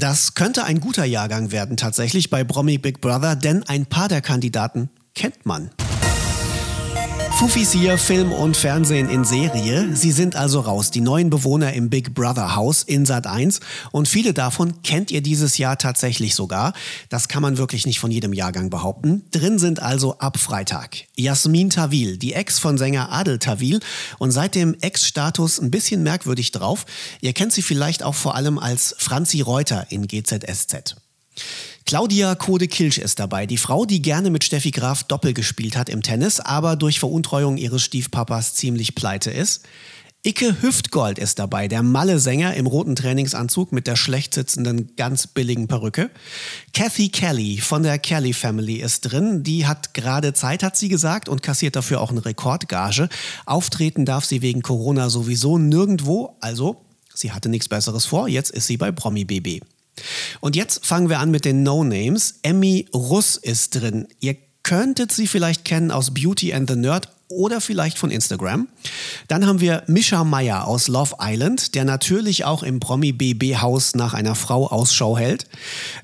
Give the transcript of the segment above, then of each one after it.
Das könnte ein guter Jahrgang werden tatsächlich bei Promi Big Brother, denn ein paar der Kandidaten kennt man. Fufis hier, Film und Fernsehen in Serie. Sie sind also raus, die neuen Bewohner im Big Brother Haus in Sat 1 und viele davon kennt ihr dieses Jahr tatsächlich sogar. Das kann man wirklich nicht von jedem Jahrgang behaupten. Drin sind also ab Freitag Jasmin Tawil, die Ex von Sänger Adel Tawil und seit dem Ex-Status ein bisschen merkwürdig drauf. Ihr kennt sie vielleicht auch vor allem als Franzi Reuter in GZSZ. Claudia Kode-Kilsch ist dabei, die Frau, die gerne mit Steffi Graf Doppel gespielt hat im Tennis, aber durch Veruntreuung ihres Stiefpapas ziemlich pleite ist. Icke Hüftgold ist dabei, der Malle-Sänger im roten Trainingsanzug mit der schlecht sitzenden, ganz billigen Perücke. Kathy Kelly von der Kelly Family ist drin. Die hat gerade Zeit, hat sie gesagt, und kassiert dafür auch eine Rekordgage. Auftreten darf sie wegen Corona sowieso nirgendwo, also sie hatte nichts Besseres vor. Jetzt ist sie bei Promi BB. Und jetzt fangen wir an mit den No-Names. Emmy Russ ist drin. Ihr könntet sie vielleicht kennen aus Beauty and the Nerd oder vielleicht von Instagram. Dann haben wir Mischa Meyer aus Love Island, der natürlich auch im Promi BB Haus nach einer Frau Ausschau hält.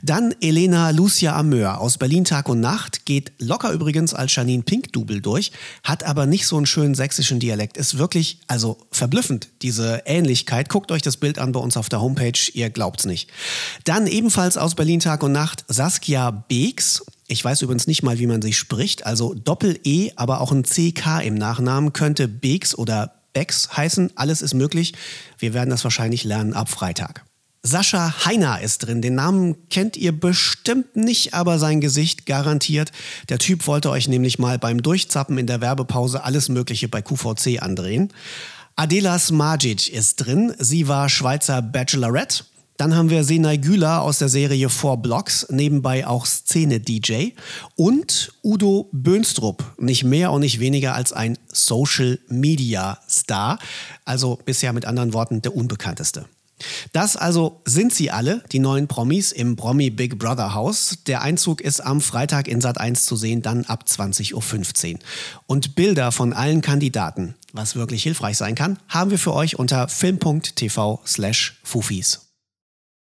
Dann Elena Lucia Ameur aus Berlin Tag und Nacht, geht locker übrigens als Janine Pink Double durch, hat aber nicht so einen schönen sächsischen Dialekt. Ist wirklich, also verblüffend, diese Ähnlichkeit. Guckt euch das Bild an bei uns auf der Homepage, ihr glaubt's nicht. Dann ebenfalls aus Berlin Tag und Nacht Saskia Beeks ich weiß übrigens nicht mal, wie man sie spricht. Also Doppel-E, aber auch ein CK im Nachnamen könnte Beeks oder Becks heißen. Alles ist möglich. Wir werden das wahrscheinlich lernen ab Freitag. Sascha Heiner ist drin. Den Namen kennt ihr bestimmt nicht, aber sein Gesicht garantiert. Der Typ wollte euch nämlich mal beim Durchzappen in der Werbepause alles Mögliche bei QVC andrehen. Adela Smajic ist drin. Sie war Schweizer Bachelorette. Dann haben wir Senay Güler aus der Serie Four Blocks, nebenbei auch Szene-DJ. Und Udo Böhnstrup, nicht mehr und nicht weniger als ein Social-Media-Star. Also bisher mit anderen Worten der unbekannteste. Das also sind sie alle, die neuen Promis im Promi Big Brother Haus. Der Einzug ist am Freitag in Sat 1 zu sehen, dann ab 20.15 Uhr. Und Bilder von allen Kandidaten, was wirklich hilfreich sein kann, haben wir für euch unter film.tv slash Fufis.